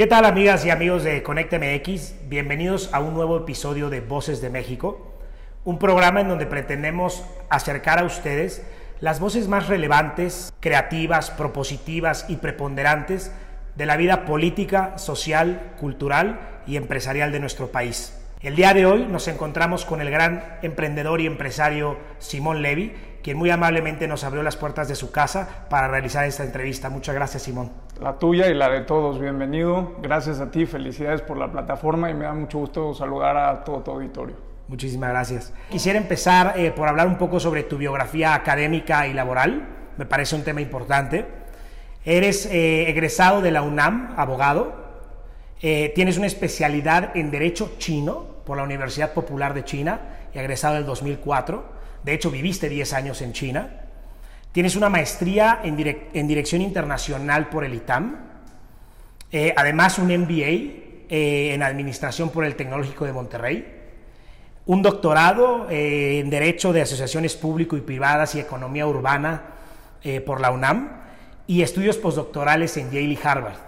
¿Qué tal amigas y amigos de Conecta MX? Bienvenidos a un nuevo episodio de Voces de México, un programa en donde pretendemos acercar a ustedes las voces más relevantes, creativas, propositivas y preponderantes de la vida política, social, cultural y empresarial de nuestro país. El día de hoy nos encontramos con el gran emprendedor y empresario Simón Levy, quien muy amablemente nos abrió las puertas de su casa para realizar esta entrevista. Muchas gracias, Simón. La tuya y la de todos, bienvenido. Gracias a ti, felicidades por la plataforma y me da mucho gusto saludar a todo tu auditorio. Muchísimas gracias. Quisiera empezar eh, por hablar un poco sobre tu biografía académica y laboral. Me parece un tema importante. Eres eh, egresado de la UNAM, abogado. Eh, tienes una especialidad en Derecho Chino por la Universidad Popular de China y egresado del 2004. De hecho, viviste 10 años en China. Tienes una maestría en, Dirección Internacional por el ITAM. Eh, además, un MBA eh, en Administración por el Tecnológico de Monterrey. Un doctorado eh, en Derecho de Asociaciones Público y Privadas y Economía Urbana por la UNAM. Y estudios postdoctorales en Yale y Harvard.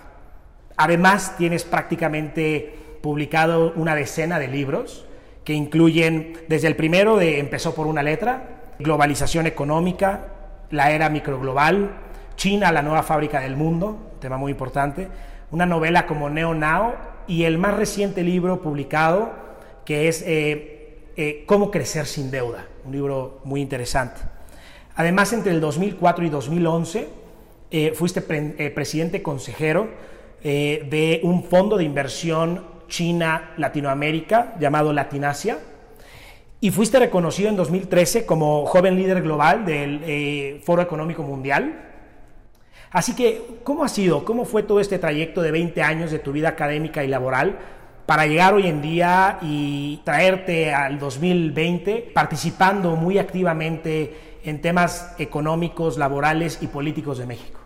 Además, tienes prácticamente publicado una decena de libros que incluyen desde el primero de Empezó por una letra, Globalización económica, La era microglobal, China, la nueva fábrica del mundo, tema muy importante, una novela como Neo Now y el más reciente libro publicado que es eh, eh, Cómo crecer sin deuda, un libro muy interesante. Además, entre el 2004 y 2011 eh, fuiste presidente consejero de un fondo de inversión China, Latinoamérica, llamado Latinasia, y fuiste reconocido en 2013 como joven líder global del eh, Foro Económico Mundial. Así que, ¿cómo ha sido? ¿Cómo fue todo este trayecto de 20 años de tu vida académica y laboral para llegar hoy en día y traerte al 2020 participando muy activamente en temas económicos, laborales y políticos de México?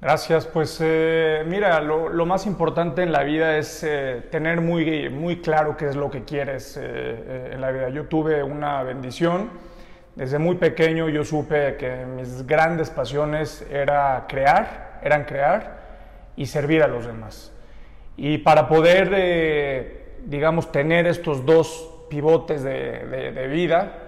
Gracias, pues eh, mira, lo, más importante en la vida es eh, tener muy, muy claro qué es lo que quieres eh, en la vida. Yo tuve una bendición, desde muy pequeño yo supe que mis grandes pasiones era crear, eran crear y servir a los demás. Y para poder, digamos, tener estos dos pivotes de, de vida,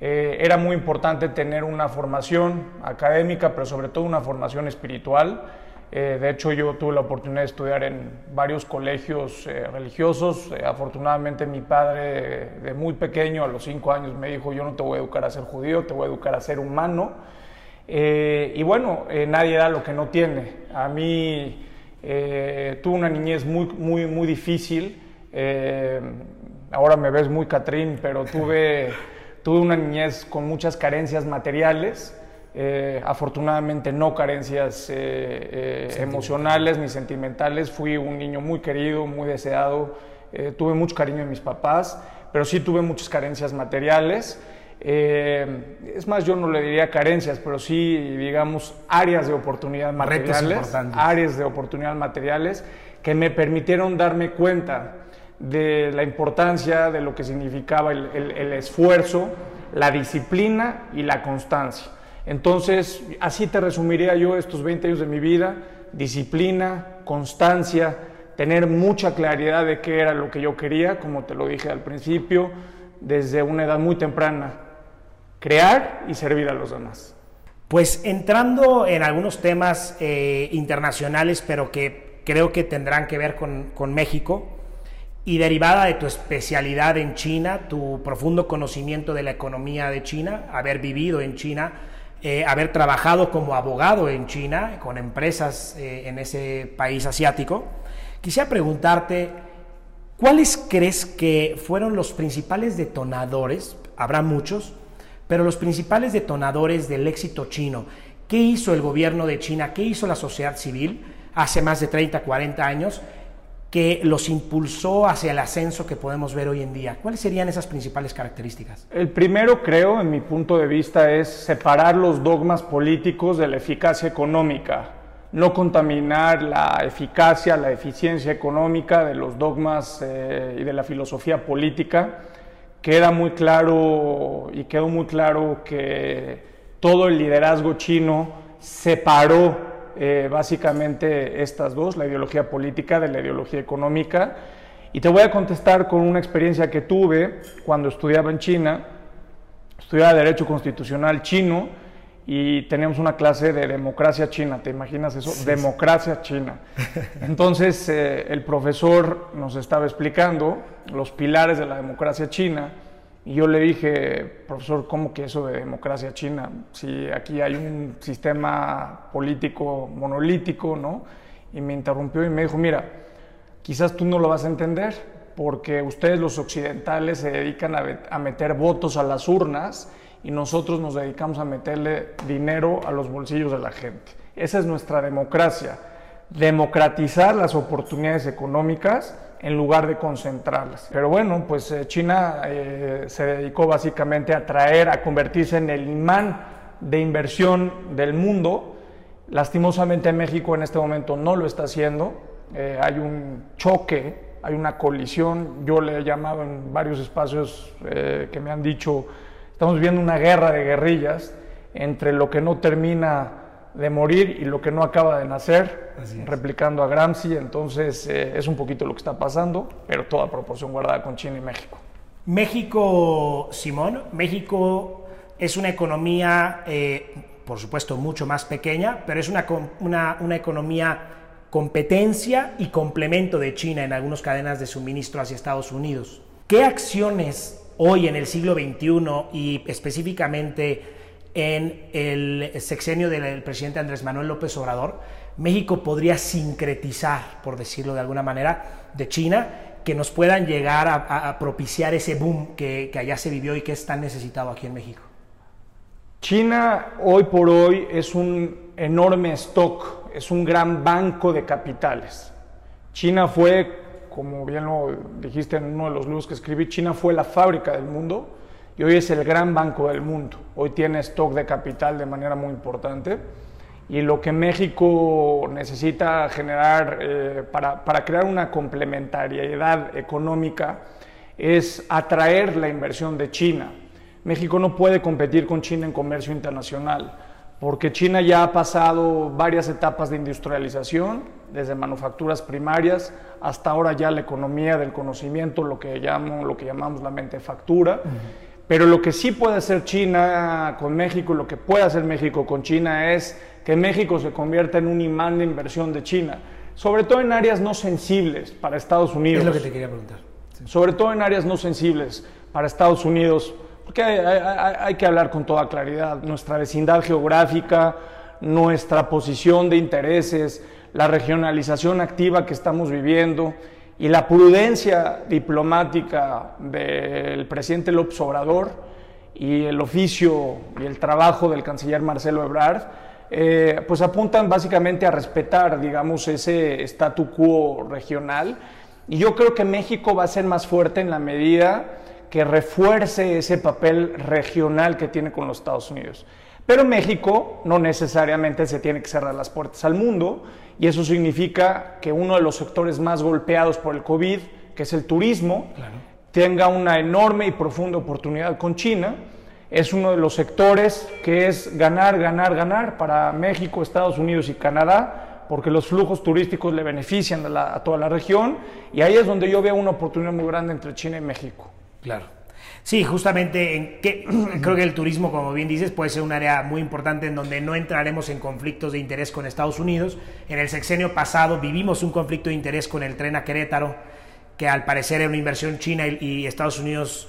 eh, era muy importante tener una formación académica, pero sobre todo una formación espiritual. Eh, de hecho, yo tuve la oportunidad de estudiar en varios colegios eh, religiosos. afortunadamente, mi padre, de muy pequeño, a los cinco años, me dijo: Yo no te voy a educar a ser judío, te voy a educar a ser humano. y bueno, nadie da lo que no tiene. A mí tuve una niñez muy, muy, muy difícil. ahora me ves muy Catrín, pero tuve. Tuve una niñez con muchas carencias materiales, eh, afortunadamente no carencias eh, eh, emocionales ni sentimentales. Fui un niño muy querido, muy deseado, tuve mucho cariño de mis papás, pero sí tuve muchas carencias materiales. es más, yo no le diría carencias, pero sí, digamos, áreas de oportunidad materiales, áreas de oportunidad materiales que me permitieron darme cuenta de la importancia de lo que significaba el, esfuerzo, la disciplina y la constancia. Entonces, así te resumiría yo estos 20 años de mi vida, disciplina, constancia, tener mucha claridad de qué era lo que yo quería, como te lo dije al principio, desde una edad muy temprana, crear y servir a los demás. Pues entrando en algunos temas eh, internacionales, pero que creo que tendrán que ver con, con México, y derivada de tu especialidad en China, tu profundo conocimiento de la economía de China, haber vivido en China, eh, haber trabajado como abogado en China, con empresas eh, en ese país asiático, quisiera preguntarte, ¿cuáles crees que fueron los principales detonadores? Habrá muchos, pero los principales detonadores del éxito chino. ¿Qué hizo el gobierno de China? ¿Qué hizo la sociedad civil hace más de 30, 40 años? Que los impulsó hacia el ascenso que podemos ver hoy en día? ¿Cuáles serían esas principales características? El primero, creo, en mi punto de vista, es separar los dogmas políticos de la eficacia económica, no contaminar la eficacia, la eficiencia económica de los dogmas eh, y de la filosofía política. Queda muy claro y quedó muy claro que todo el liderazgo chino separó eh, básicamente estas dos, la ideología política de la ideología económica. Y te voy a contestar con una experiencia que tuve cuando estudiaba en China. Estudiaba Derecho Constitucional chino y teníamos una clase de democracia china. ¿Te imaginas eso? democracia china. Entonces eh, el profesor nos estaba explicando los pilares de la democracia china y yo le dije, profesor, ¿cómo que eso de democracia china? Si aquí hay un sistema político monolítico, ¿no? Y me interrumpió y me dijo, mira, quizás tú no lo vas a entender porque ustedes los occidentales se dedican a, meter votos a las urnas y nosotros nos dedicamos a meterle dinero a los bolsillos de la gente. Esa es nuestra democracia, democratizar las oportunidades económicas en lugar de concentrarlas. Pero bueno, pues eh, China eh, se dedicó básicamente a traer, a convertirse en el imán de inversión del mundo. Lastimosamente México en este momento no lo está haciendo. Eh, hay un choque, hay una colisión. Yo le he llamado en varios espacios que me han dicho, estamos viendo una guerra de guerrillas entre lo que no termina de morir y lo que no acaba de nacer, replicando a Gramsci. Entonces eh, es un poquito lo que está pasando, pero toda proporción guardada con China y México. México, Simón, México es una economía, eh, por supuesto, mucho más pequeña, pero es una, una, una economía competencia y complemento de China en algunas cadenas de suministro hacia Estados Unidos. ¿Qué acciones hoy en el siglo XXI y específicamente en el sexenio del presidente Andrés Manuel López Obrador, México podría sincretizar, por decirlo de alguna manera, de China, que nos puedan llegar a, propiciar ese boom que, allá se vivió y que es tan necesitado aquí en México. China hoy por hoy es un enorme stock, es un gran banco de capitales. China fue, como bien lo dijiste en uno de los libros que escribí, China fue la fábrica del mundo y hoy es el gran banco del mundo. Hoy tiene stock de capital de manera muy importante y lo que México necesita generar eh, para, para, crear una complementariedad económica es atraer la inversión de China. México no puede competir con China en comercio internacional porque China ya ha pasado varias etapas de industrialización, desde manufacturas primarias hasta ahora ya la economía del conocimiento, lo que, llamamos la mentefactura. Pero lo que sí puede hacer China con México, lo que puede hacer México con China es que México se convierta en un imán de inversión de China, sobre todo en áreas no sensibles para Estados Unidos. Es lo que te quería preguntar. Sobre todo en áreas no sensibles para Estados Unidos, porque hay, que hablar con toda claridad. Nuestra vecindad geográfica, nuestra posición de intereses, la regionalización activa que estamos viviendo y la prudencia diplomática del presidente López Obrador y el oficio y el trabajo del canciller Marcelo Ebrard, eh, pues apuntan básicamente a respetar, digamos, ese statu quo regional. Y yo creo que México va a ser más fuerte en la medida que refuerce ese papel regional que tiene con los Estados Unidos. Pero México no necesariamente se tiene que cerrar las puertas al mundo y eso significa que uno de los sectores más golpeados por el COVID, que es el turismo, tenga una enorme y profunda oportunidad con China. Es uno de los sectores que es ganar, ganar, ganar para México, Estados Unidos y Canadá, porque los flujos turísticos le benefician a, a toda la región y ahí es donde yo veo una oportunidad muy grande entre China y México. Claro. Sí, justamente en que, creo que el turismo, como bien dices, puede ser un área muy importante en donde no entraremos en conflictos de interés con Estados Unidos. En el sexenio pasado vivimos un conflicto de interés con el tren a Querétaro, que al parecer era una inversión china y, Estados Unidos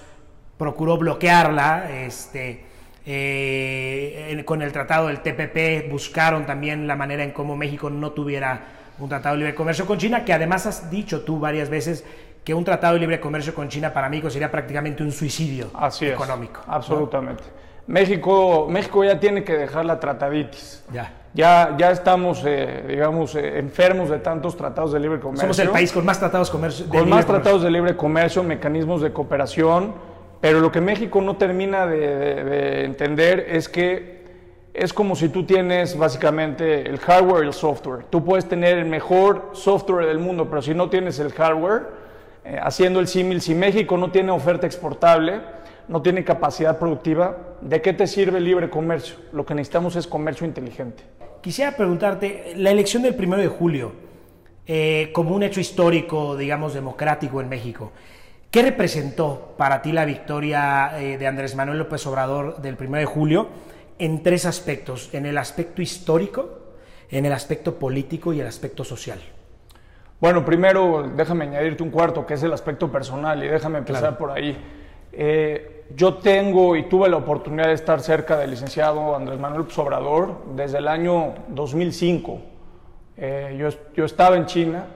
procuró bloquearla. Este, eh, con el tratado del TPP buscaron también la manera en cómo México no tuviera un tratado de libre comercio con China, que además has dicho tú varias veces que un tratado de libre comercio con China para México sería prácticamente un suicidio económico. absolutamente. México, México ya tiene que dejar la trataditis. Ya. Ya, ya estamos, eh, digamos, eh, enfermos de tantos tratados de libre comercio. Somos el país con más tratados comercio, de Con más tratados de libre comercio, mecanismos de cooperación, pero lo que México no termina de entender es que es como si tú tienes básicamente el hardware y el software. Tú puedes tener el mejor software del mundo, pero si no tienes el hardware, eh, haciendo el símil, si México no tiene oferta exportable, no tiene capacidad productiva, ¿de qué te sirve el libre comercio? Lo que necesitamos es comercio inteligente. quisiera preguntarte, la elección del primero de julio, eh, como un hecho histórico, digamos, democrático en México, ¿qué representó para ti la victoria eh, de Andrés Manuel López Obrador del primero de julio en tres aspectos? En el aspecto histórico, en el aspecto político y el aspecto social. Bueno, primero déjame añadirte un cuarto, que es el aspecto personal, y déjame empezar por ahí. Eh, yo tengo y tuve la oportunidad de estar cerca del licenciado Andrés Manuel Obrador desde el año 2005. Eh, yo, yo, estaba en China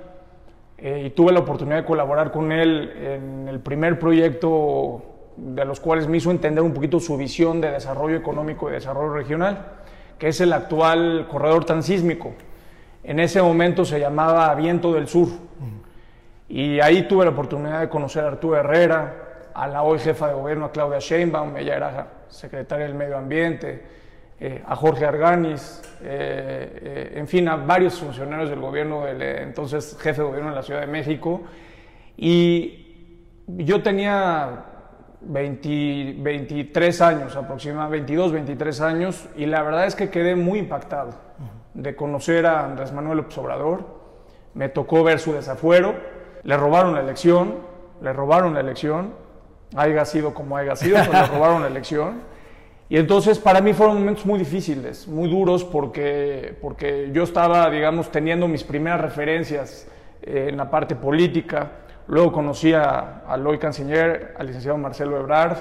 eh, y tuve la oportunidad de colaborar con él en el primer proyecto de los cuales me hizo entender un poquito su visión de desarrollo económico y desarrollo regional, que es el actual corredor transísmico. En ese momento se llamaba Viento del Sur. Y ahí tuve la oportunidad de conocer a Arturo Herrera, a la hoy jefa de gobierno, a Claudia Sheinbaum, ella era secretaria del Medio Ambiente, eh, a Jorge Arganis, eh, eh, en fin, a varios funcionarios del gobierno, del entonces jefe de gobierno de la Ciudad de México. Y yo tenía 23 años aproximadamente, 22, 23 años, y la verdad es que quedé muy impactado de conocer a Andrés Manuel López Obrador. Me tocó ver su desafuero, le robaron la elección, le robaron la elección, haya sido como haya sido, pero le robaron la elección. Y entonces para mí fueron momentos muy difíciles, muy duros, porque, porque yo estaba, digamos, teniendo mis primeras referencias eh, en la parte política. Luego conocí a, al hoy canciller, al licenciado Marcelo Ebrard.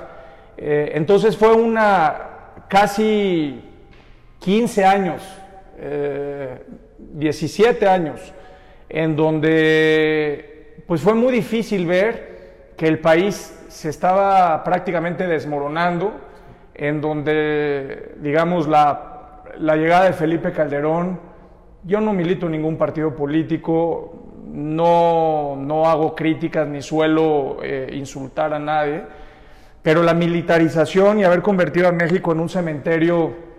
Eh, entonces fue una casi 15 años, 17 eh, años, en donde pues fue muy difícil ver que el país se estaba prácticamente desmoronando, en donde, digamos, la, la llegada de Felipe Calderón, yo no milito en ningún partido político, no, no hago críticas ni suelo eh, insultar a nadie, pero la militarización y haber convertido a México en un cementerio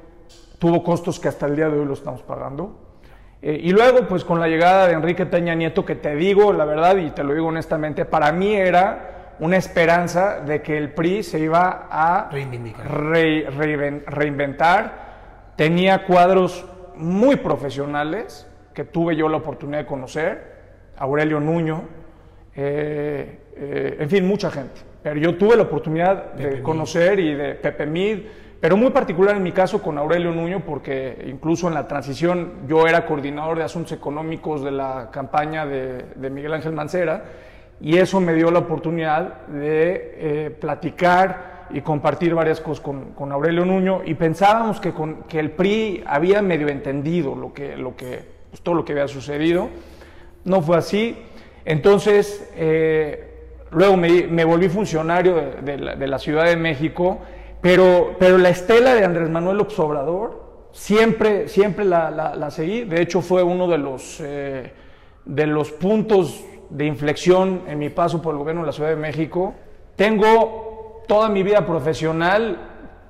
tuvo costos que hasta el día de hoy lo estamos pagando. Eh, y luego, pues con la llegada de Enrique Peña Nieto, que te digo la verdad y te lo digo honestamente, para mí era una esperanza de que el PRI se iba a reinventar. Tenía cuadros muy profesionales que tuve yo la oportunidad de conocer, Aurelio Nuño, eh, eh, en fin, mucha gente. Pero yo tuve la oportunidad de conocer y de Pepe Mid, pero muy particular en mi caso con Aurelio Nuño, porque incluso en la transición yo era coordinador de asuntos económicos de la campaña de, de Miguel Ángel Mancera y eso me dio la oportunidad de eh, platicar y compartir varias cosas con, Aurelio Nuño y pensábamos que, con, que el PRI había medio entendido lo que, lo que, pues, todo lo que había sucedido. No fue así. Entonces, eh, luego me, volví funcionario de, la, Ciudad de México, pero, pero la estela de Andrés Manuel Obrador siempre, siempre la, seguí. De hecho, fue uno de los, eh, de los puntos de inflexión en mi paso por el gobierno de la Ciudad de México. Tengo toda mi vida profesional,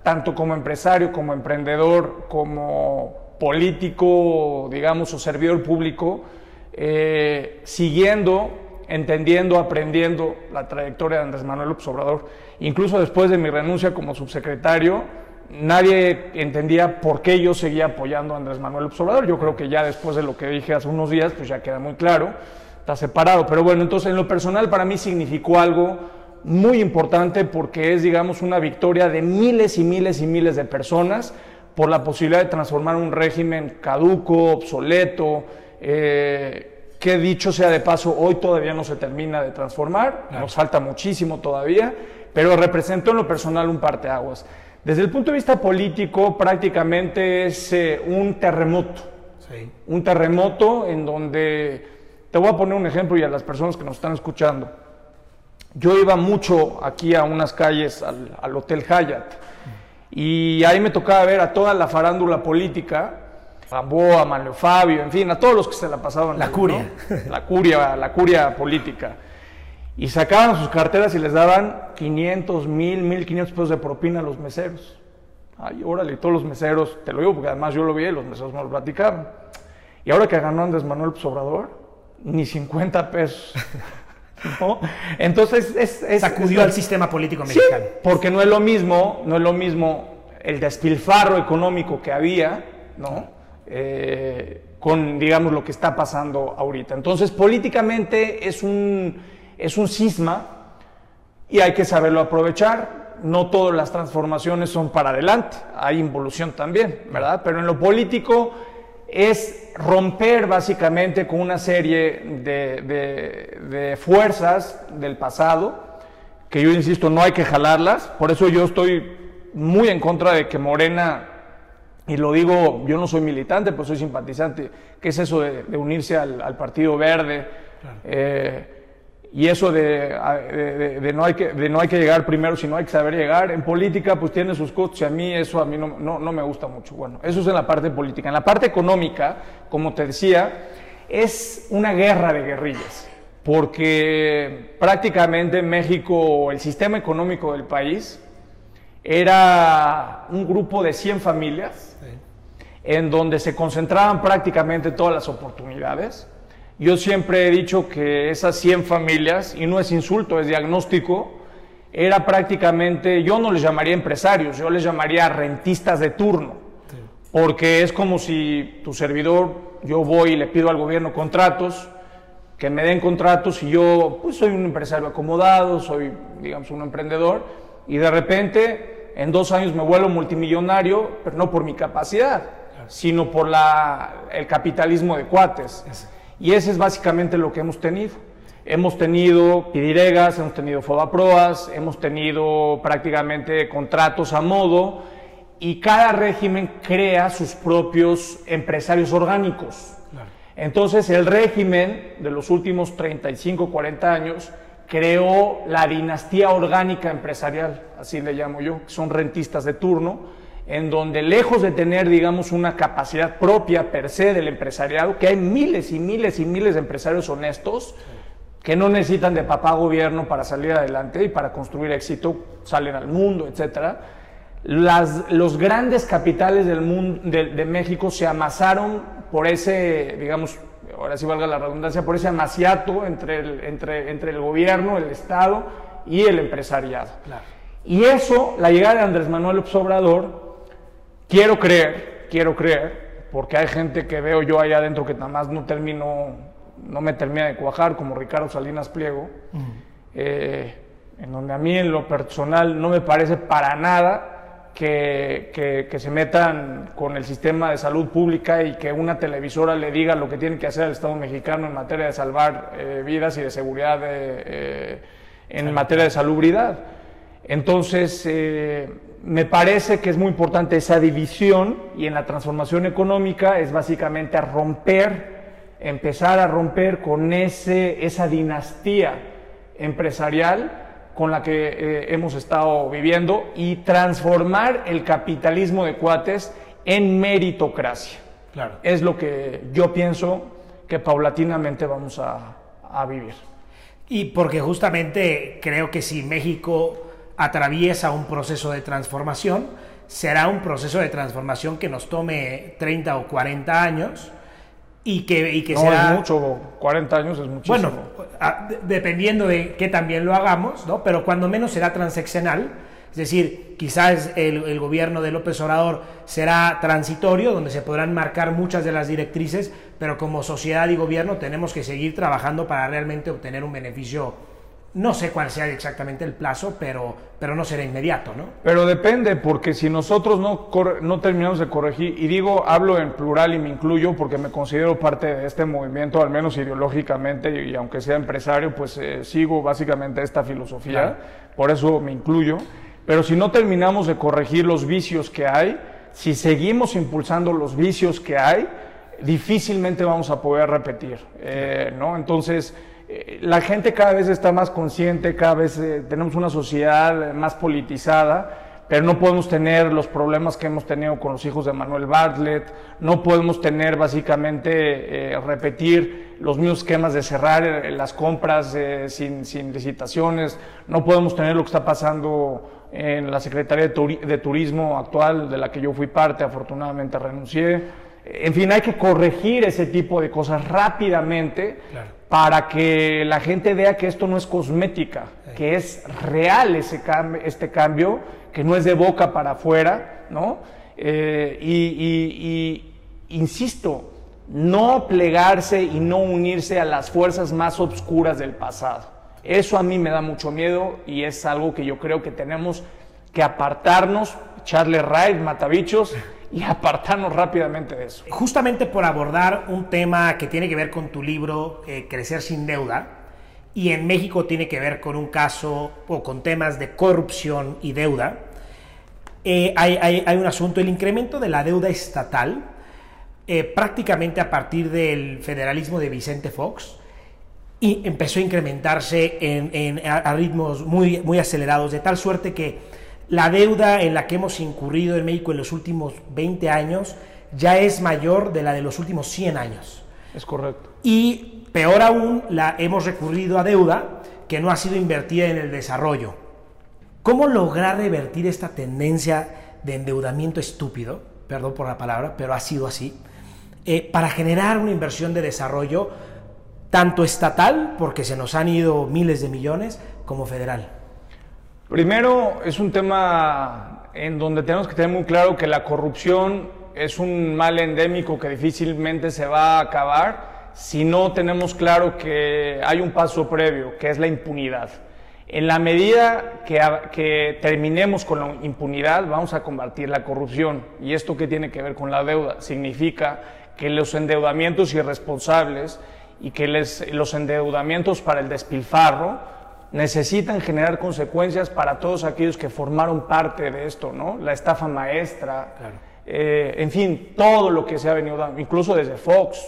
tanto como empresario, como emprendedor, como político, digamos, o servidor público, eh, siguiendo, entendiendo, aprendiendo la trayectoria de Andrés Manuel López Obrador. Incluso después de mi renuncia como subsecretario, nadie entendía por qué yo seguía apoyando a Andrés Manuel López Obrador. Yo creo que ya después de lo que dije hace unos días, pues ya queda muy claro está separado. Pero bueno, entonces en lo personal para mí significó algo muy importante porque es, digamos, una victoria de miles y miles y miles de personas por la posibilidad de transformar un régimen caduco, obsoleto, eh, que dicho sea de paso, hoy todavía no se termina de transformar, nos falta muchísimo todavía, pero representó en lo personal un parteaguas. Desde el punto de vista político, prácticamente es eh, un terremoto. Un terremoto en donde te voy a poner un ejemplo y a las personas que nos están escuchando. Yo iba mucho aquí a unas calles al, Hotel Hyatt y ahí me tocaba ver a toda la farándula política, a Boa, a Manlio Fabio, en fin, a todos los que se la pasaban. La curia. La curia, la curia política. Y sacaban sus carteras y les daban 500, 1000, 1500 pesos de propina a los meseros. Ay, órale, todos los meseros, te lo digo porque además yo lo vi y los meseros me lo platicaban. Y ahora que ganó Andrés Manuel Sobrador, ni 50 pesos. Entonces es, sacudió al sistema político mexicano. porque no es lo mismo, no es lo mismo el despilfarro económico que había, ¿no? Eh, con, digamos, lo que está pasando ahorita. Entonces, políticamente es un, es un cisma y hay que saberlo aprovechar. No todas las transformaciones son para adelante, hay involución también, ¿verdad? Pero en lo político es romper básicamente con una serie de, de fuerzas del pasado, que yo insisto, no hay que jalarlas, por eso yo estoy muy en contra de que Morena y lo digo, yo no soy militante, pues soy simpatizante. ¿Qué es eso de, unirse al, Partido Verde? Eh, y eso de, no hay que, de no hay que llegar primero, sino hay que saber llegar. En política, pues tiene sus costos y a mí eso a mí no, no, me gusta mucho. Bueno, eso es en la parte política. En la parte económica, como te decía, es una guerra de guerrillas. Porque prácticamente en México, el sistema económico del país, era un grupo de 100 familias en donde se concentraban prácticamente todas las oportunidades. Yo siempre he dicho que esas 100 familias, y no es insulto, es diagnóstico, era prácticamente, yo no les llamaría empresarios, yo les llamaría rentistas de turno, porque es como si tu servidor, yo voy y le pido al gobierno contratos, que me den contratos y yo pues soy un empresario acomodado, soy digamos un emprendedor y de repente en dos años me vuelvo multimillonario, pero no por mi capacidad, sino por la, el capitalismo de cuates. Y ese es básicamente lo que hemos tenido. Hemos tenido pidiregas, hemos tenido fobaproas, hemos tenido prácticamente contratos a modo y cada régimen crea sus propios empresarios orgánicos. Entonces el régimen de los últimos 35, 40 años creó la dinastía orgánica empresarial, así le llamo yo, que son rentistas de turno, en donde lejos de tener, digamos, una capacidad propia per se del empresariado, que hay miles y miles y miles de empresarios honestos que no necesitan de papá gobierno para salir adelante y para construir éxito, salen al mundo, etcétera. Las, los grandes capitales del mundo, de México se amasaron por ese, digamos, ahora sí valga la redundancia, por ese amaciato entre el, entre, entre el gobierno, el Estado y el empresariado. Y eso, la llegada de Andrés Manuel López Obrador, quiero creer, quiero creer, porque hay gente que veo yo allá adentro que nada más no termino, no me termina de cuajar, como Ricardo Salinas Pliego, eh, en donde a mí en lo personal no me parece para nada que, que, se metan con el sistema de salud pública y que una televisora le diga lo que tiene que hacer el Estado mexicano en materia de salvar eh, vidas y de seguridad eh, en materia de salubridad. Entonces, eh, me parece que es muy importante esa división y en la transformación económica es básicamente a romper, empezar a romper con ese, esa dinastía empresarial con la que eh, hemos estado viviendo y transformar el capitalismo de cuates en meritocracia. Claro. Es lo que yo pienso que paulatinamente vamos a, a vivir. Y porque justamente creo que si México atraviesa un proceso de transformación, será un proceso de transformación que nos tome 30 o 40 años y que, y que no, es mucho, 40 años es muchísimo. Bueno, dependiendo de que también lo hagamos, ¿no? Pero cuando menos será transeccional, es decir, quizás el, el, gobierno de López Obrador será transitorio, donde se podrán marcar muchas de las directrices, pero como sociedad y gobierno tenemos que seguir trabajando para realmente obtener un beneficio no sé cuál sea exactamente el plazo, pero, pero no será inmediato, ¿no? Pero depende, porque si nosotros no, no terminamos de corregir, y digo, hablo en plural y me incluyo porque me considero parte de este movimiento, al menos ideológicamente, y, aunque sea empresario, pues eh, sigo básicamente esta filosofía, por eso me incluyo. Pero si no terminamos de corregir los vicios que hay, si seguimos impulsando los vicios que hay, difícilmente vamos a poder repetir, eh, ¿no? Entonces la gente cada vez está más consciente, cada vez eh, tenemos una sociedad más politizada, pero no podemos tener los problemas que hemos tenido con los hijos de Manuel Bartlett, no podemos tener básicamente eh, repetir los mismos esquemas de cerrar las compras sin, sin, licitaciones, no podemos tener lo que está pasando en la Secretaría de, Turismo actual, de la que yo fui parte, afortunadamente renuncié. En fin, hay que corregir ese tipo de cosas rápidamente para que la gente vea que esto no es cosmética, que es real ese este cambio, que no es de boca para afuera, ¿no? Eh, y, insisto, no plegarse y no unirse a las fuerzas más obscuras del pasado. Eso a mí me da mucho miedo y es algo que yo creo que tenemos que apartarnos, echarle raid, matabichos y apartarnos rápidamente de eso. Justamente por abordar un tema que tiene que ver con tu libro eh, Crecer sin deuda y en México tiene que ver con un caso o con temas de corrupción y deuda, eh, hay, hay, un asunto, el incremento de la deuda estatal, eh, prácticamente a partir del federalismo de Vicente Fox, y empezó a incrementarse en, a, ritmos muy, muy acelerados, de tal suerte que la deuda en la que hemos incurrido en México en los últimos 20 años ya es mayor de la de los últimos 100 años. Es correcto. Y peor aún, la hemos recurrido a deuda que no ha sido invertida en el desarrollo. ¿Cómo lograr revertir esta tendencia de endeudamiento estúpido? Perdón por la palabra, pero ha sido así. Eh, para generar una inversión de desarrollo tanto estatal, porque se nos han ido miles de millones, como federal. Primero, es un tema en donde tenemos que tener muy claro que la corrupción es un mal endémico que difícilmente se va a acabar si no tenemos claro que hay un paso previo, que es la impunidad. En la medida que, terminemos con la impunidad, vamos a combatir la corrupción. ¿Y esto qué tiene que ver con la deuda? Significa que los endeudamientos irresponsables y que los endeudamientos para el despilfarro necesitan generar consecuencias para todos aquellos que formaron parte de esto, ¿no? La estafa maestra, eh, en fin, todo lo que se ha venido dando, incluso desde Fox,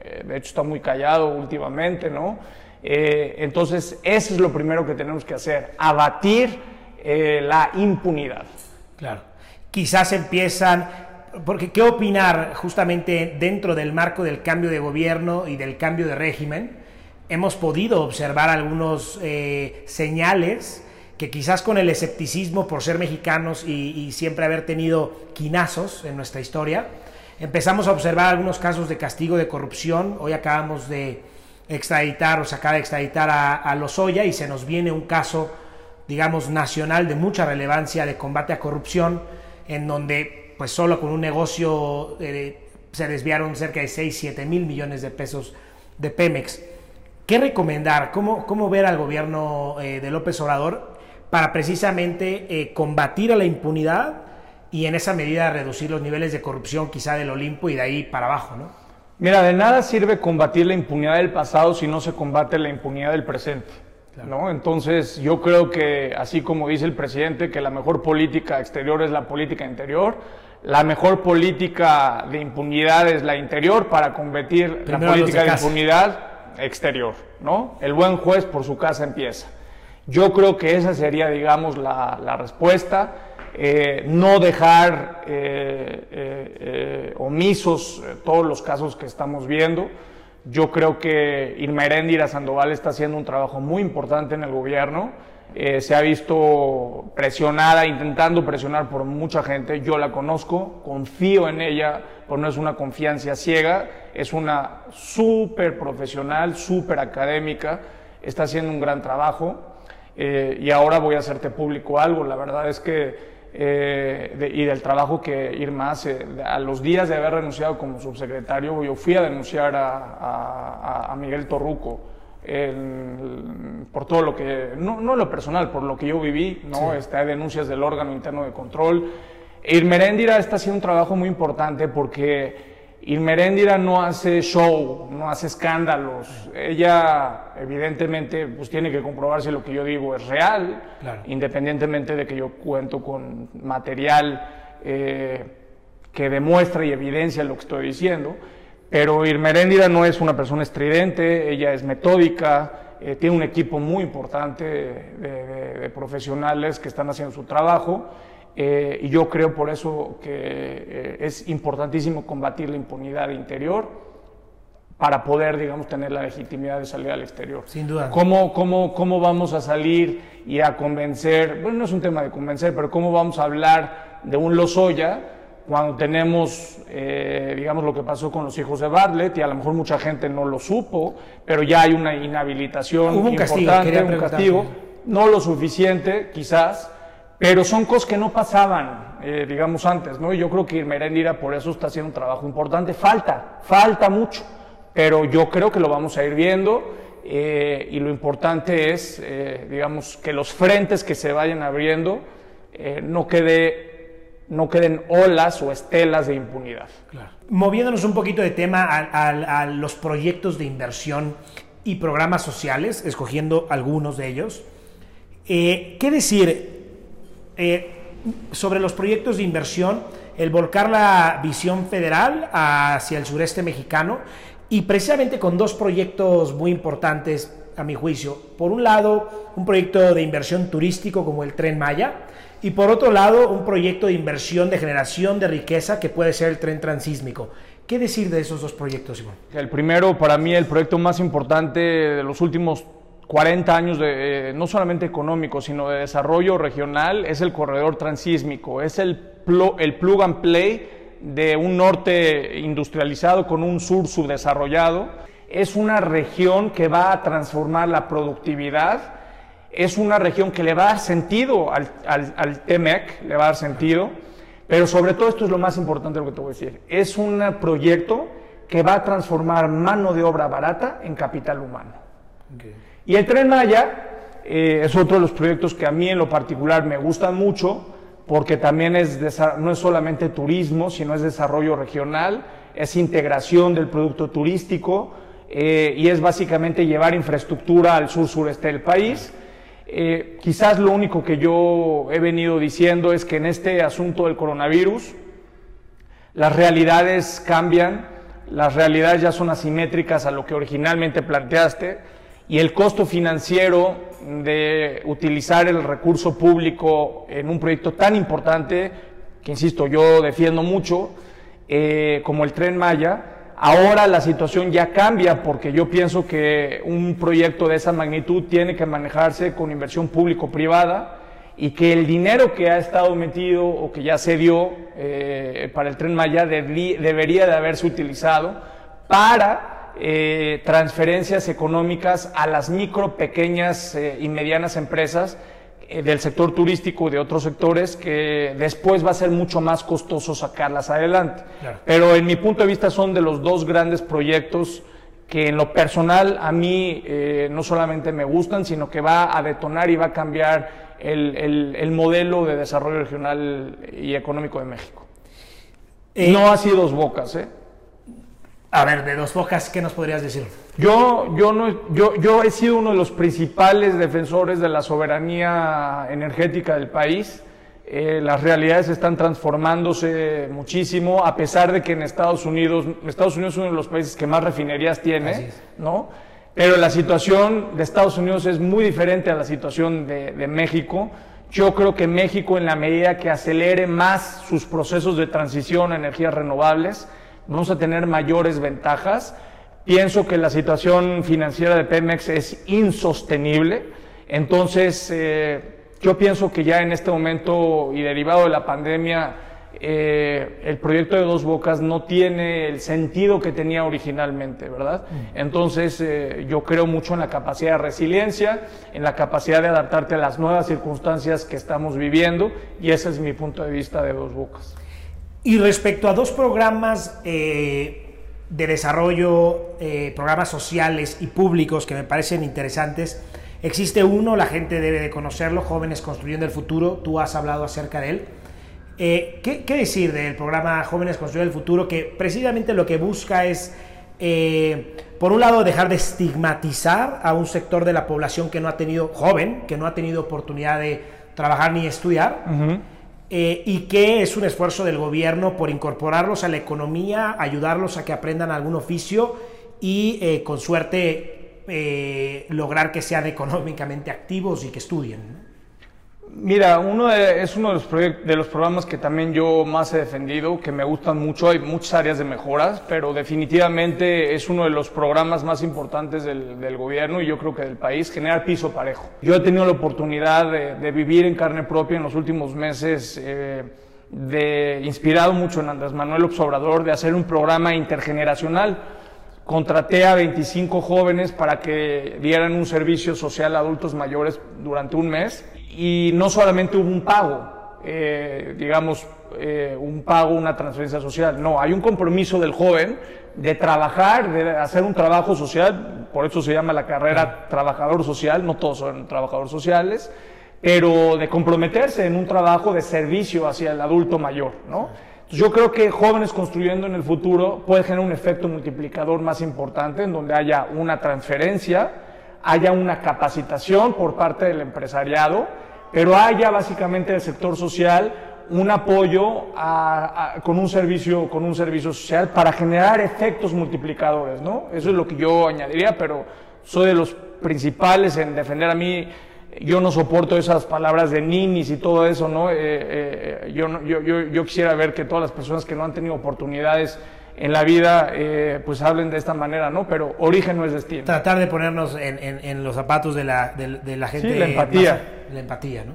eh, de hecho está muy callado últimamente, ¿no? Eh, entonces, eso es lo primero que tenemos que hacer, abatir la impunidad. Claro. Quizás empiezan, porque ¿qué opinar justamente dentro del marco del cambio de gobierno y del cambio de régimen? Hemos podido observar algunos eh, señales que quizás con el escepticismo por ser mexicanos y, siempre haber tenido quinazos en nuestra historia, empezamos a observar algunos casos de castigo de corrupción. Hoy acabamos de extraditar o sacar a extraditar a, a Lozoya y se nos viene un caso, digamos, nacional de mucha relevancia de combate a corrupción, en donde pues solo con un negocio eh, se desviaron cerca de 6, 7 mil millones de pesos de Pemex. ¿Qué recomendar? ¿Cómo, cómo ver al gobierno eh, de López Obrador para precisamente eh, combatir a la impunidad y en esa medida reducir los niveles de corrupción quizá del Olimpo y de ahí para abajo, ¿no? Mira, de nada sirve combatir la impunidad del pasado si no se combate la impunidad del presente. ¿no? Entonces, yo creo que, así como dice el presidente, que la mejor política exterior es la política interior, la mejor política de impunidad es la interior para combatir la política de, impunidad exterior. ¿no? El buen juez por su casa empieza. Yo creo que esa sería, digamos, la, respuesta. Eh, no dejar eh, eh, omisos todos los casos que estamos viendo. Yo creo que Irma Eréndira Sandoval está haciendo un trabajo muy importante en el gobierno. se ha visto presionada, intentando presionar por mucha gente. Yo la conozco, confío en ella, pero no es una confianza ciega, es una súper profesional, súper académica, está haciendo un gran trabajo. y ahora voy a hacerte público algo. La verdad es que eh, y del trabajo que Irma hace. A los días de haber renunciado como subsecretario, yo fui a denunciar a, Miguel Torruco por todo lo que, no, no, lo personal, por lo que yo viví, ¿no? Este, hay denuncias del órgano interno de control. Irma Eréndira está haciendo un trabajo muy importante porque Irmeréndira no hace show, no hace escándalos. Ella, evidentemente, pues tiene que comprobar si lo que yo digo es real, independientemente de que yo cuento con material eh, que demuestra y evidencia lo que estoy diciendo. Pero Irmeréndira no es una persona estridente, ella es metódica, eh, tiene un equipo muy importante de profesionales que están haciendo su trabajo eh, y yo creo por eso que eh, es importantísimo combatir la impunidad interior para poder, digamos, tener la legitimidad de salir al exterior. Sin duda. ¿Cómo, cómo, cómo vamos a salir y a convencer? Bueno, no es un tema de convencer, pero ¿cómo vamos a hablar de un Lozoya cuando tenemos, eh, digamos, lo que pasó con los hijos de Bartlett y a lo mejor mucha gente no lo supo, pero ya hay una inhabilitación Hubo un importante, castigo, un castigo, no lo suficiente, quizás, pero son cosas que no pasaban, eh, digamos, antes, ¿no? Y yo creo que Irmerendira por eso está haciendo un trabajo importante. Falta, falta mucho, pero yo creo que lo vamos a ir viendo eh, y lo importante es, eh, digamos, que los frentes que se vayan abriendo no, quede, no queden olas o estelas de impunidad. Moviéndonos un poquito de tema a los proyectos de inversión y programas sociales, escogiendo algunos de ellos. ¿Qué decir? Eh, sobre los proyectos de inversión, el volcar la visión federal hacia el sureste mexicano y precisamente con dos proyectos muy importantes a mi juicio. Por un lado, un proyecto de inversión turístico como el Tren Maya y por otro lado, un proyecto de inversión de generación de riqueza que puede ser el Tren Transísmico. ¿Qué decir de esos dos proyectos, Simón? El primero, para mí, el proyecto más importante de los últimos 40 años de, eh, no solamente económico, sino de desarrollo regional, es el corredor transísmico, es el, el plug and play de un norte industrializado con un sur subdesarrollado. Es una región que va a transformar la productividad, es una región que le va a dar sentido al, al, al TEMEC, le va a dar sentido, pero sobre todo esto es lo más importante lo que te voy a decir, es un proyecto que va a transformar mano de obra barata en capital humano. Y el Tren Maya eh, es otro de los proyectos que a mí en lo particular me gustan mucho, porque también es no es solamente turismo, sino es desarrollo regional, es integración del producto turístico eh, y es básicamente llevar infraestructura al sur-sureste del país. Eh, quizás lo único que yo he venido diciendo es que en este asunto del coronavirus las realidades cambian, las realidades ya son asimétricas a lo que originalmente planteaste y el costo financiero de utilizar el recurso público en un proyecto tan importante, que insisto, yo defiendo mucho, eh, como el tren Maya, ahora la situación ya cambia porque yo pienso que un proyecto de esa magnitud tiene que manejarse con inversión público-privada y que el dinero que ha estado metido o que ya se dio eh, para el tren Maya debería de haberse utilizado para eh, transferencias económicas a las micro, pequeñas eh, y medianas empresas eh, del sector turístico y de otros sectores que después va a ser mucho más costoso sacarlas adelante. Pero en mi punto de vista son de los dos grandes proyectos que en lo personal a mí no solamente me gustan, sino que va a detonar y va a cambiar el, el modelo de desarrollo regional y económico de México. no así dos bocas, ¿eh? A ver, de dos bocas, ¿qué nos podrías decir? Yo, yo, no, yo, yo he sido uno de los principales defensores de la soberanía energética del país. Eh, las realidades están transformándose muchísimo, a pesar de que en Estados Unidos, Estados Unidos es uno de los países que más refinerías tiene, ¿no? Pero la situación de Estados Unidos es muy diferente a la situación de, de México. Yo creo que México, en la medida que acelere más sus procesos de transición a energías renovables, vamos a tener mayores ventajas. Pienso que la situación financiera de Pemex es insostenible. Entonces, eh, yo pienso que ya en este momento y derivado de la pandemia, eh, el proyecto de Dos Bocas no tiene el sentido que tenía originalmente, ¿verdad? Mm. Entonces, eh, yo creo mucho en la capacidad de resiliencia, en la capacidad de adaptarte a las nuevas circunstancias que estamos viviendo, y ese es mi punto de vista de Dos Bocas. Y respecto a dos programas eh, de desarrollo, eh, programas sociales y públicos que me parecen interesantes, existe uno, la gente debe de conocerlo, Jóvenes Construyendo el Futuro, tú has hablado acerca de él. Eh, ¿qué, ¿qué, decir del programa Jóvenes Construyendo el Futuro? Que precisamente lo que busca es, por un lado, dejar de estigmatizar a un sector de la población que no ha tenido, joven, que no ha tenido oportunidad de trabajar ni estudiar. Eh, y que es un esfuerzo del gobierno por incorporarlos a la economía, ayudarlos a que aprendan algún oficio y eh, con suerte eh, lograr que sean económicamente activos y que estudien. Mira, uno es uno de los, de los programas que también yo más he defendido, que me gustan mucho, hay muchas áreas de mejoras, pero definitivamente es uno de los programas más importantes del, gobierno y yo creo que del país, generar piso parejo. Yo he tenido la oportunidad de, vivir en carne propia en los últimos meses, eh, de, inspirado mucho en Andrés Manuel Obrador, de hacer un programa intergeneracional. Contraté a 25 jóvenes para que dieran un servicio social a adultos mayores durante un mes y no solamente hubo un pago, eh, digamos, eh, un pago, una transferencia social, no, hay un compromiso del joven de trabajar, de hacer un trabajo social, por eso se llama la carrera trabajador social, no todos son trabajadores sociales, pero de comprometerse en un trabajo de servicio hacia el adulto mayor, ¿no? Yo creo que jóvenes construyendo en el futuro puede generar un efecto multiplicador más importante en donde haya una transferencia, haya una capacitación por parte del empresariado, pero haya básicamente del sector social un apoyo con, un servicio, con un servicio social para generar efectos multiplicadores, ¿no? Eso es lo que yo añadiría, pero soy de los principales en defender a mí. Yo no soporto esas palabras de ninis y todo eso, ¿no? Eh, eh, yo, yo, yo, yo, quisiera ver que todas las personas que no han tenido oportunidades en la vida, eh, pues hablen de esta manera, ¿no? Pero origen no es destino. Tratar de ponernos en, en, los zapatos de la, de, la gente. Sí, la empatía. la empatía, ¿no?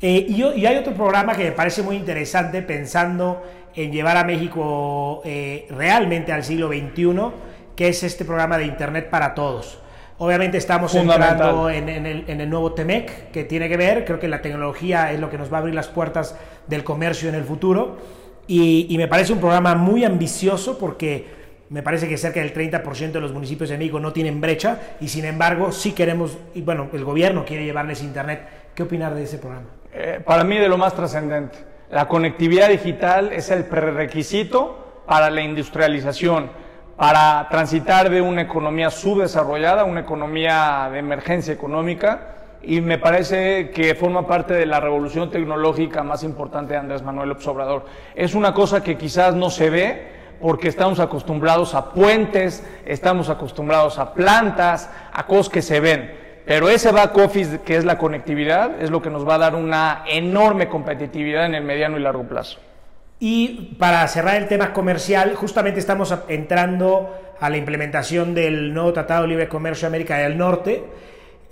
Eh, y, hay otro programa que me parece muy interesante pensando en llevar a México eh, realmente al siglo XXI, que es este programa de Internet para Todos. Obviamente estamos entrando en, el, nuevo TEMEC, que tiene que ver, creo que la tecnología es lo que nos va a abrir las puertas del comercio en el futuro. Y, me parece un programa muy ambicioso porque me parece que cerca del 30% de los municipios de México no tienen brecha y sin embargo sí queremos, y bueno, el gobierno quiere llevarles Internet. ¿Qué opinar de ese programa? Eh, para mí de lo más trascendente. La conectividad digital es el prerequisito para la industrialización, para transitar de una economía subdesarrollada una economía de emergencia económica y me parece que forma parte de la revolución tecnológica más importante de Andrés Manuel López Obrador. Es una cosa que quizás no se ve porque estamos acostumbrados a puentes, estamos acostumbrados a plantas, a cosas que se ven. Pero ese back office que es la conectividad es lo que nos va a dar una enorme competitividad en el mediano y largo plazo. Y para cerrar el tema comercial, justamente estamos entrando a la implementación del nuevo Tratado de Libre Comercio de América del Norte.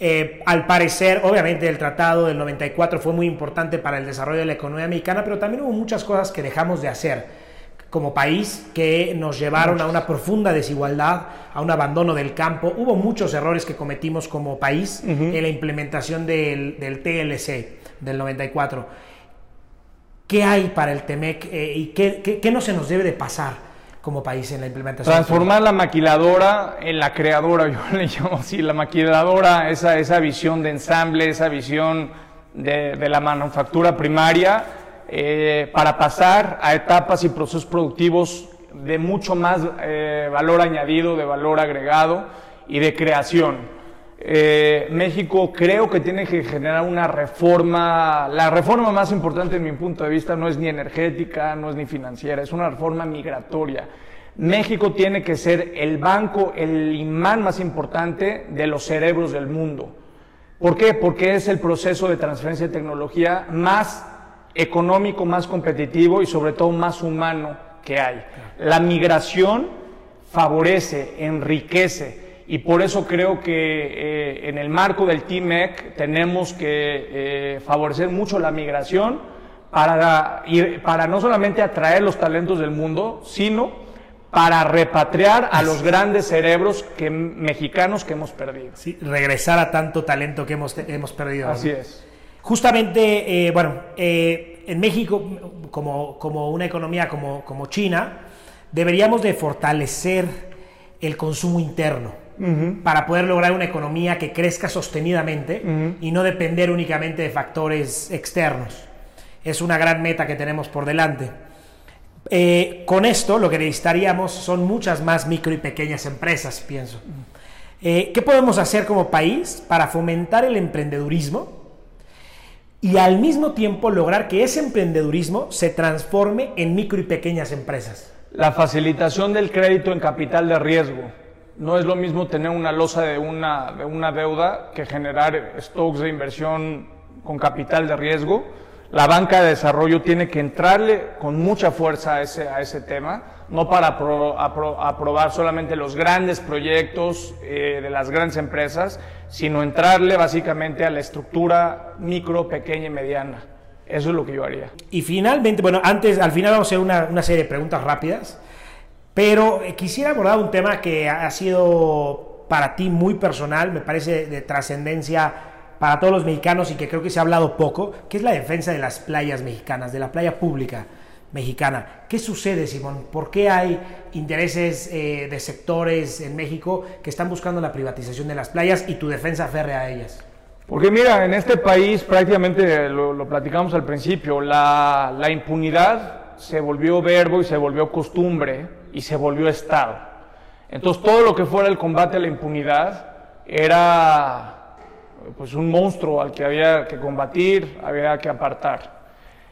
Eh, al parecer, obviamente el tratado del 94 fue muy importante para el desarrollo de la economía mexicana, pero también hubo muchas cosas que dejamos de hacer como país que nos llevaron a una profunda desigualdad, a un abandono del campo. Hubo muchos errores que cometimos como país en la implementación del, TLC del 94. ¿Qué hay para el TEMEC eh, y qué, no se nos debe de pasar como país en la implementación? Transformar la maquiladora en la creadora, yo le llamo así, la maquiladora, esa, esa visión de ensamble, esa visión de, la manufactura primaria eh, para pasar a etapas y procesos productivos de mucho más eh, valor añadido, de valor agregado y de creación. Eh, México creo que tiene que generar una reforma, la reforma más importante en mi punto de vista no es ni energética, no es ni financiera, es una reforma migratoria. México tiene que ser el banco, el imán más importante de los cerebros del mundo. ¿Por qué? Porque es el proceso de transferencia de tecnología más económico más competitivo y sobre todo más humano que hay. La migración favorece, enriquece y por eso creo que eh, en el marco del TIMEC tenemos que eh, favorecer mucho la migración para, para no solamente atraer los talentos del mundo, sino para repatriar a los grandes cerebros que, mexicanos que hemos perdido. Sí, regresar a tanto talento que hemos, hemos perdido. Así es. Justamente, eh, bueno, eh, en México, como, como, una economía como, como China, deberíamos de fortalecer el consumo interno para poder lograr una economía que crezca sostenidamente y no depender únicamente de factores externos. Es una gran meta que tenemos por delante. Eh, con esto lo que necesitaríamos son muchas más micro y pequeñas empresas, pienso. ¿Qué podemos hacer como país para fomentar el emprendedurismo? y al mismo tiempo lograr que ese emprendedurismo se transforme en micro y pequeñas empresas. La facilitación del crédito en capital de riesgo. No es lo mismo tener una losa de una, de una deuda que generar stocks de inversión con capital de riesgo. La banca de desarrollo tiene que entrarle con mucha fuerza a ese, a ese tema, no para aprobar solamente los grandes proyectos eh, de las grandes empresas, sino entrarle básicamente a la estructura micro, pequeña y mediana. Eso es lo que yo haría. Y finalmente, bueno, antes, al final vamos a hacer una, una serie de preguntas rápidas, pero eh, quisiera abordar un tema que ha sido para ti muy personal, me parece de trascendencia para todos los mexicanos y que creo que se ha hablado poco, que es la defensa de las playas mexicanas, de la playa pública mexicana. ¿Qué sucede, Simón? ¿Por qué hay intereses eh, de sectores en México que están buscando la privatización de las playas y tu defensa férrea a ellas? Porque mira, en este país prácticamente lo, platicamos al principio, la, la impunidad se volvió verbo y se volvió costumbre y se volvió Estado. Entonces todo lo que fuera el combate a la impunidad era pues un monstruo al que había que combatir, había que apartar.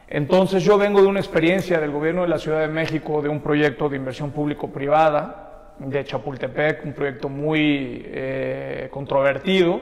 Entonces yo vengo de una experiencia del gobierno de la Ciudad de México, de un proyecto de inversión público-privada de Chapultepec, un proyecto muy eh, controvertido.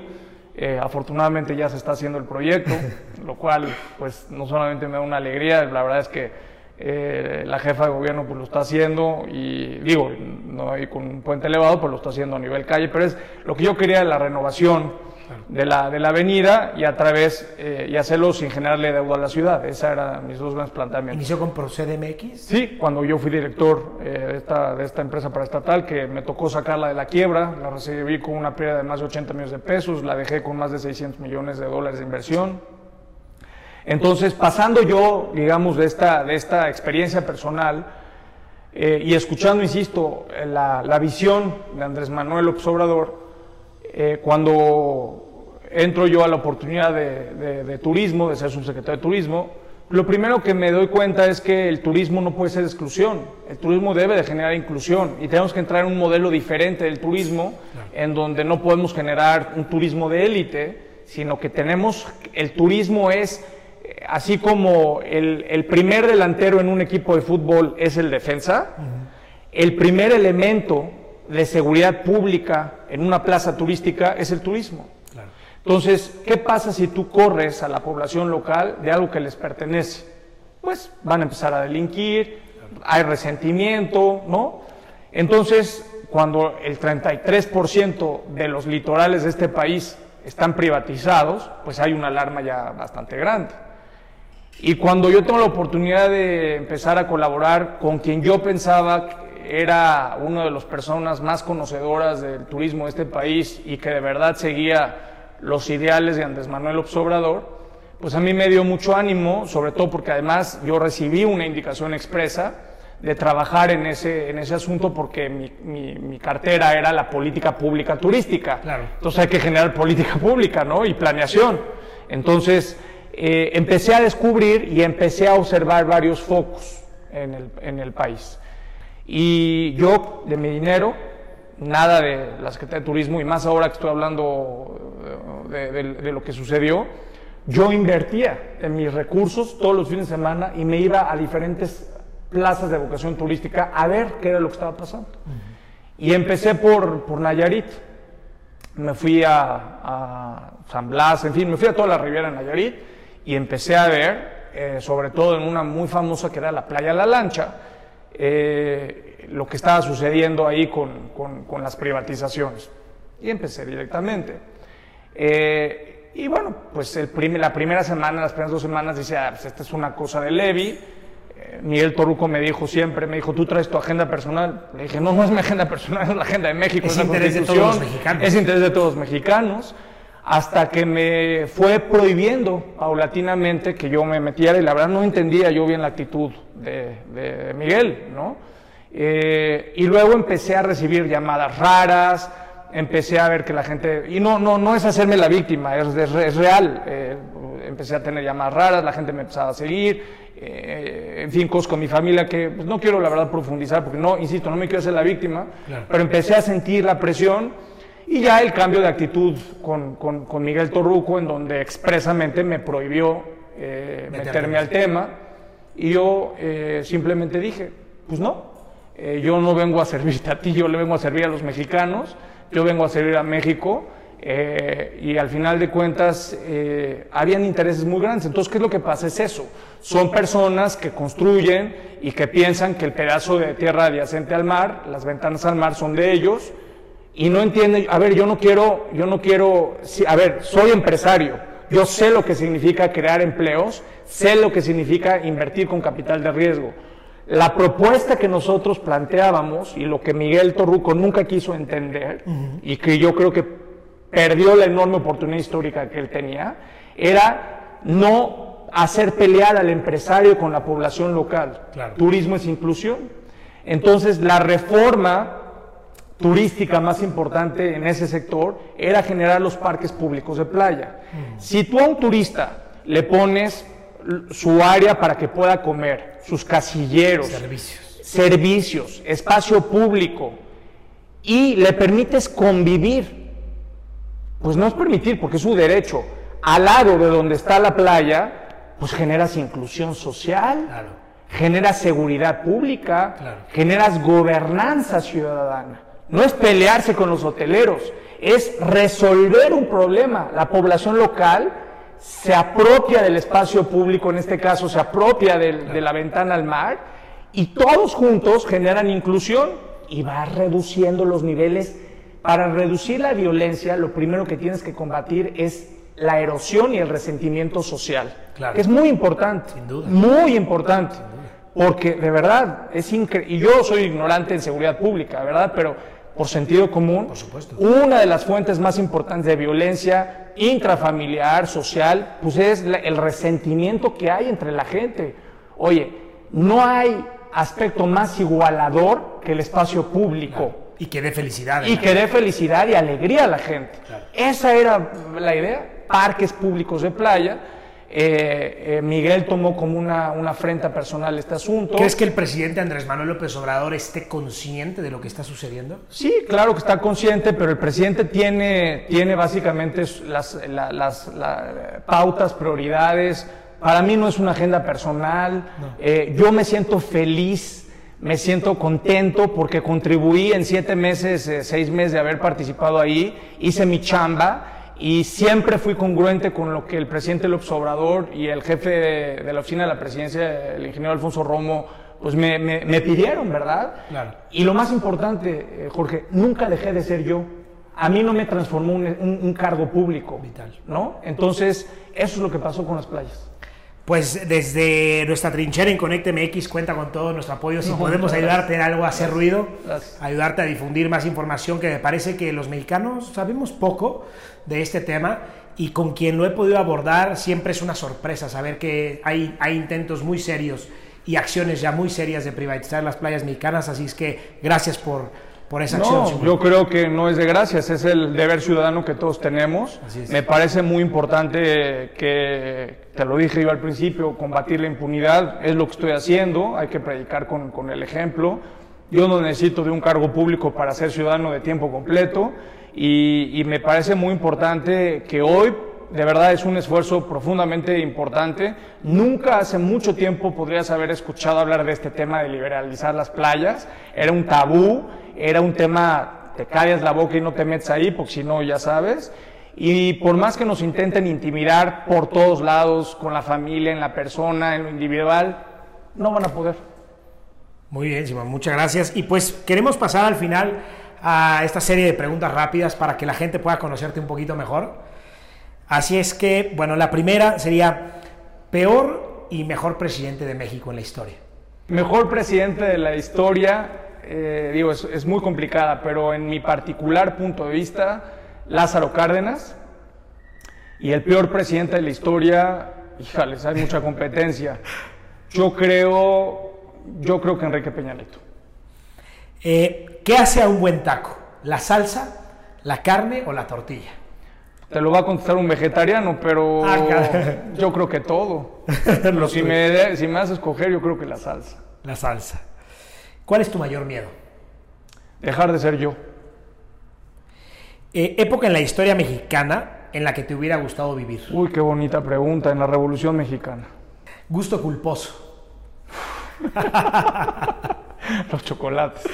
Eh, afortunadamente ya se está haciendo el proyecto, lo cual pues no solamente me da una alegría, la verdad es que eh, la jefa de gobierno pues lo está haciendo y digo, no hay con un puente elevado, pues lo está haciendo a nivel calle, pero es lo que yo quería la renovación de la, de la avenida y a través eh, y hacerlo sin generarle deuda a la ciudad. Esos eran mis dos grandes planteamientos. ¿Inició con ProCDMX? Sí, cuando yo fui director eh, de, esta, de esta empresa paraestatal, que me tocó sacarla de la quiebra, la recibí con una pérdida de más de 80 millones de pesos, la dejé con más de 600 millones de dólares de inversión. Entonces, pasando yo, digamos, de esta, de esta experiencia personal eh, y escuchando, insisto, la, la visión de Andrés Manuel López Obrador, eh, cuando entro yo a la oportunidad de, turismo, de ser subsecretario de turismo, lo primero que me doy cuenta es que el turismo no puede ser exclusión, el turismo debe de generar inclusión y tenemos que entrar en un modelo diferente del turismo en donde no podemos generar un turismo de élite, sino que tenemos, el turismo es, así como el, primer delantero en un equipo de fútbol es el defensa, el primer elemento de seguridad pública en una plaza turística es el turismo. Entonces, ¿qué pasa si tú corres a la población local de algo que les pertenece? Pues van a empezar a delinquir, hay resentimiento, ¿no? Entonces, cuando el 33% de los litorales de este país están privatizados, pues hay una alarma ya bastante grande. Y cuando yo tengo la oportunidad de empezar a colaborar con quien yo pensaba era una de las personas más conocedoras del turismo de este país y que de verdad seguía los ideales de Andrés Manuel López Obrador, pues a mí me dio mucho ánimo, sobre todo porque además yo recibí una indicación expresa de trabajar en ese, en ese asunto porque mi, mi, cartera era la política pública turística. Claro. Entonces hay que generar política pública ¿no? y planeación. Entonces eh, empecé a descubrir y empecé a observar varios focos en el, en el país. Y yo, de mi dinero, nada de la Secretaría de Turismo, y más ahora que estoy hablando eh, de, lo que sucedió, yo invertía en mis recursos todos los fines de semana y me iba a diferentes plazas de vocación turística a ver qué era lo que estaba pasando. Y empecé por, por Nayarit. Me fui a, a, San Blas, en fin, me fui a toda la Riviera de Nayarit y empecé a ver, eh, sobre todo en una muy famosa que era la Playa La Lancha, eh, lo que estaba sucediendo ahí con, con, las privatizaciones. Y empecé directamente. Eh, y bueno, pues el la primera semana, las primeras dos semanas, dice, ah, pues esta es una cosa de Levi. Eh, Miguel Toruco me dijo siempre, me dijo, tú traes tu agenda personal. Le dije, no, no es mi agenda personal, es la agenda de México. Es, interés de todos los mexicanos. Es interés de todos los mexicanos hasta que me fue prohibiendo paulatinamente que yo me metiera y la verdad no entendía yo bien la actitud de, Miguel, ¿no? Eh, y luego empecé a recibir llamadas raras, empecé a ver que la gente, y no, no, no es hacerme la víctima, es, es, real, eh, empecé a tener llamadas raras, la gente me empezaba a seguir, eh, en fin, cosas con mi familia que pues, no quiero la verdad profundizar porque no, insisto, no me quiero hacer la víctima, pero empecé a sentir la presión y ya el cambio de actitud con, con, Miguel Torruco, en donde expresamente me prohibió eh, meterme al tema, y yo eh, simplemente dije, pues no, eh, yo no vengo a servirte a ti, yo le vengo a servir a los mexicanos, yo vengo a servir a México, y al final de cuentas habían intereses muy grandes. Entonces, ¿qué es lo que pasa? Es eso. Son personas que construyen y que piensan que el pedazo de tierra adyacente al mar, las ventanas al mar son de ellos, y no entiende, a ver, yo no quiero, yo no quiero, a ver, soy empresario, yo sé lo que significa crear empleos, sé lo que significa invertir con capital de riesgo. La propuesta que nosotros planteábamos y lo que Miguel Torruco nunca quiso entender y que yo creo que perdió la enorme oportunidad histórica que él tenía, era no hacer pelear al empresario con la población local. Claro. Turismo es inclusión. Entonces, la reforma turística más importante en ese sector era generar los parques públicos de playa. Si tú a un turista le pones su área para que pueda comer, sus casilleros, Servicios. servicios, espacio público y le permites convivir, pues no es permitir porque es su derecho, al lado de donde está la playa, pues generas inclusión social, Claro. generas seguridad pública, Claro. generas gobernanza ciudadana. No es pelearse con los hoteleros, es resolver un problema. La población local se apropia del espacio público, en este caso se apropia del- de la ventana al mar, y todos juntos generan inclusión y va reduciendo los niveles. Para reducir la violencia, lo primero que tienes que combatir es la erosión y el resentimiento social, Claro. que es muy importante, Sin duda. muy importante, porque de verdad es increíble, y yo soy ignorante en seguridad pública, ¿verdad? Pero por sentido común, Por supuesto. una de las fuentes más importantes de violencia intrafamiliar, social, pues es el resentimiento que hay entre la gente. Oye, no hay aspecto más igualador que el espacio público Y que dé felicidad. y que dé felicidad y alegría a la gente. Claro. Esa era la idea, parques públicos de playa. Eh, eh, Miguel tomó como una, una afrenta personal este asunto. ¿Crees que el presidente Andrés Manuel López Obrador esté consciente de lo que está sucediendo? Sí, claro que está consciente, pero el presidente tiene, tiene básicamente las, la- las la- pautas, prioridades. Para mí no es una agenda personal. Eh, yo me siento feliz, me siento contento porque contribuí en siete meses, seis meses de haber participado ahí, hice mi chamba y siempre fui congruente con lo que el presidente López Obrador y el jefe de, de la oficina de la presidencia, el ingeniero Alfonso Romo, pues me, me- me pidieron, ¿verdad? Claro. Y lo más importante, eh, Jorge, nunca dejé de ser yo. A mí no me transformó un, un- un cargo público. Vital. ¿No? Entonces, eso es lo que pasó con las playas. Pues desde nuestra trinchera en Conecte MX cuenta con todo nuestro apoyo. Si No, podemos ayudarte en algo a hacer ruido, Gracias. ayudarte a difundir más información, que me parece que los mexicanos sabemos poco de este tema y con quien lo he podido abordar siempre es una sorpresa saber que hay, hay intentos muy serios y acciones ya muy serias de privatizar las playas mexicanas. Así es que gracias por, por esa acción. No, yo creo que no es de gracias, es el deber ciudadano que todos tenemos. Me parece muy importante que, te lo dije yo al principio, combatir la impunidad es lo que estoy haciendo, hay que predicar con, con el ejemplo. Yo no necesito de un cargo público para ser ciudadano de tiempo completo y, y me parece muy importante que hoy de verdad es un esfuerzo profundamente importante. Nunca hace mucho tiempo podrías haber escuchado hablar de este tema de liberalizar las playas. Era un tabú, era un tema, te callas la boca y no te metes ahí, porque si no, ya sabes. Y por más que nos intenten intimidar por todos lados, con la familia, en la persona, en lo individual, no van a poder. Muy bien, Simón, muchas gracias. Y pues queremos pasar al final a esta serie de preguntas rápidas para que la gente pueda conocerte un poquito mejor. Así es que, bueno, la primera sería peor y mejor presidente de México en la historia. Mejor presidente de la historia, eh, digo, es, es muy complicada, pero en mi particular punto de vista, Lázaro Cárdenas. Y el peor presidente de la historia, híjales, hay mucha competencia. Yo creo, yo creo que Enrique Peña Nieto. Eh, ¿Qué hace a un buen taco? ¿La salsa, la carne o la tortilla? Te lo va a contestar un vegetariano, pero Ah, yo creo que todo. Lo si, me, si me haces escoger, yo creo que la salsa. La salsa. ¿Cuál es tu mayor miedo? Dejar de ser yo. Eh, época en la historia mexicana en la que te hubiera gustado vivir. Uy, qué bonita pregunta en la Revolución Mexicana. Gusto culposo. Los chocolates.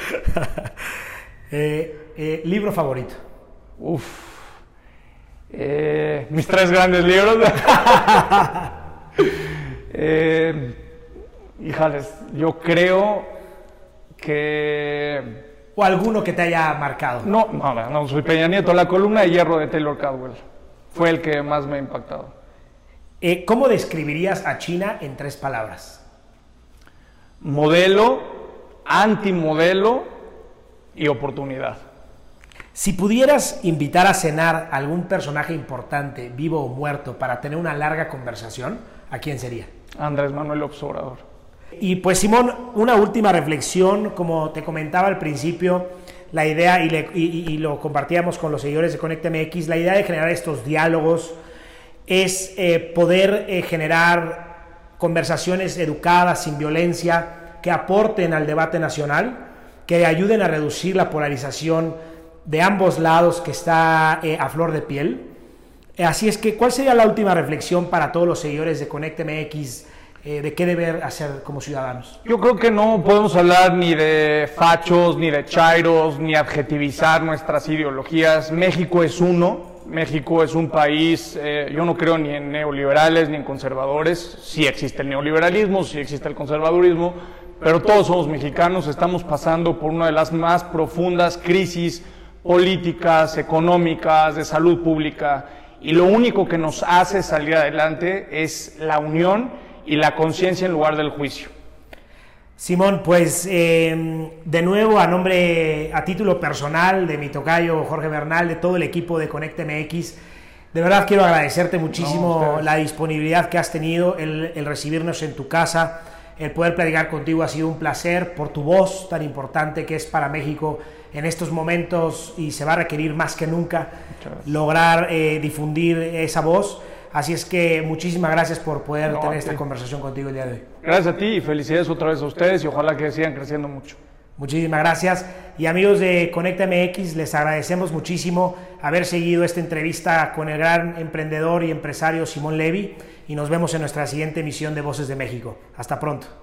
Eh, eh, libro favorito. Uf. Eh, mis tres grandes libros. eh, híjales, yo creo que... O alguno que te haya marcado. No, no, no, no, soy Peña Nieto. La columna de hierro de Taylor Caldwell fue el que más me ha impactado. Eh, ¿Cómo describirías a China en tres palabras? Modelo, antimodelo y oportunidad. Si pudieras invitar a cenar a algún personaje importante, vivo o muerto, para tener una larga conversación, ¿a quién sería? Andrés Manuel Observador. Y pues Simón, una última reflexión, como te comentaba al principio, la idea, y, lo compartíamos con los seguidores de Conecta MX, la idea de generar estos diálogos es eh, poder eh, generar conversaciones educadas, sin violencia, que aporten al debate nacional, que ayuden a reducir la polarización de ambos lados que está eh, a flor de piel. Así es que, ¿cuál sería la última reflexión para todos los seguidores de Conecta MX? de qué deber hacer como ciudadanos? Yo creo que no podemos hablar ni de fachos, ni de chairos, ni adjetivizar nuestras ideologías. México es uno, México es un país, eh, yo no creo ni en neoliberales ni en conservadores, sí existe el neoliberalismo, sí existe el conservadurismo, pero todos somos mexicanos, estamos pasando por una de las más profundas crisis políticas, económicas, de salud pública, y lo único que nos hace salir adelante es la unión y la conciencia en lugar del juicio. Simón, pues em, de nuevo a nombre, a título personal de mi tocayo Jorge Bernal, de todo el equipo de Conecte MX, de verdad quiero agradecerte muchísimo la disponibilidad que has tenido, el, el, recibirnos en tu casa, el poder platicar contigo ha sido un placer por tu voz tan importante que es para México en estos momentos y se va a requerir más que nunca lograr eh, difundir esa voz. Así es que muchísimas gracias por poder tener esta conversación contigo el día de hoy. Gracias a ti y felicidades otra vez a ustedes y ojalá que sigan creciendo mucho. Muchísimas gracias. Y amigos de Conecta MX, les agradecemos muchísimo haber seguido esta entrevista con el gran emprendedor y empresario Simón Levy y nos vemos en nuestra siguiente emisión de Voces de México. Hasta pronto.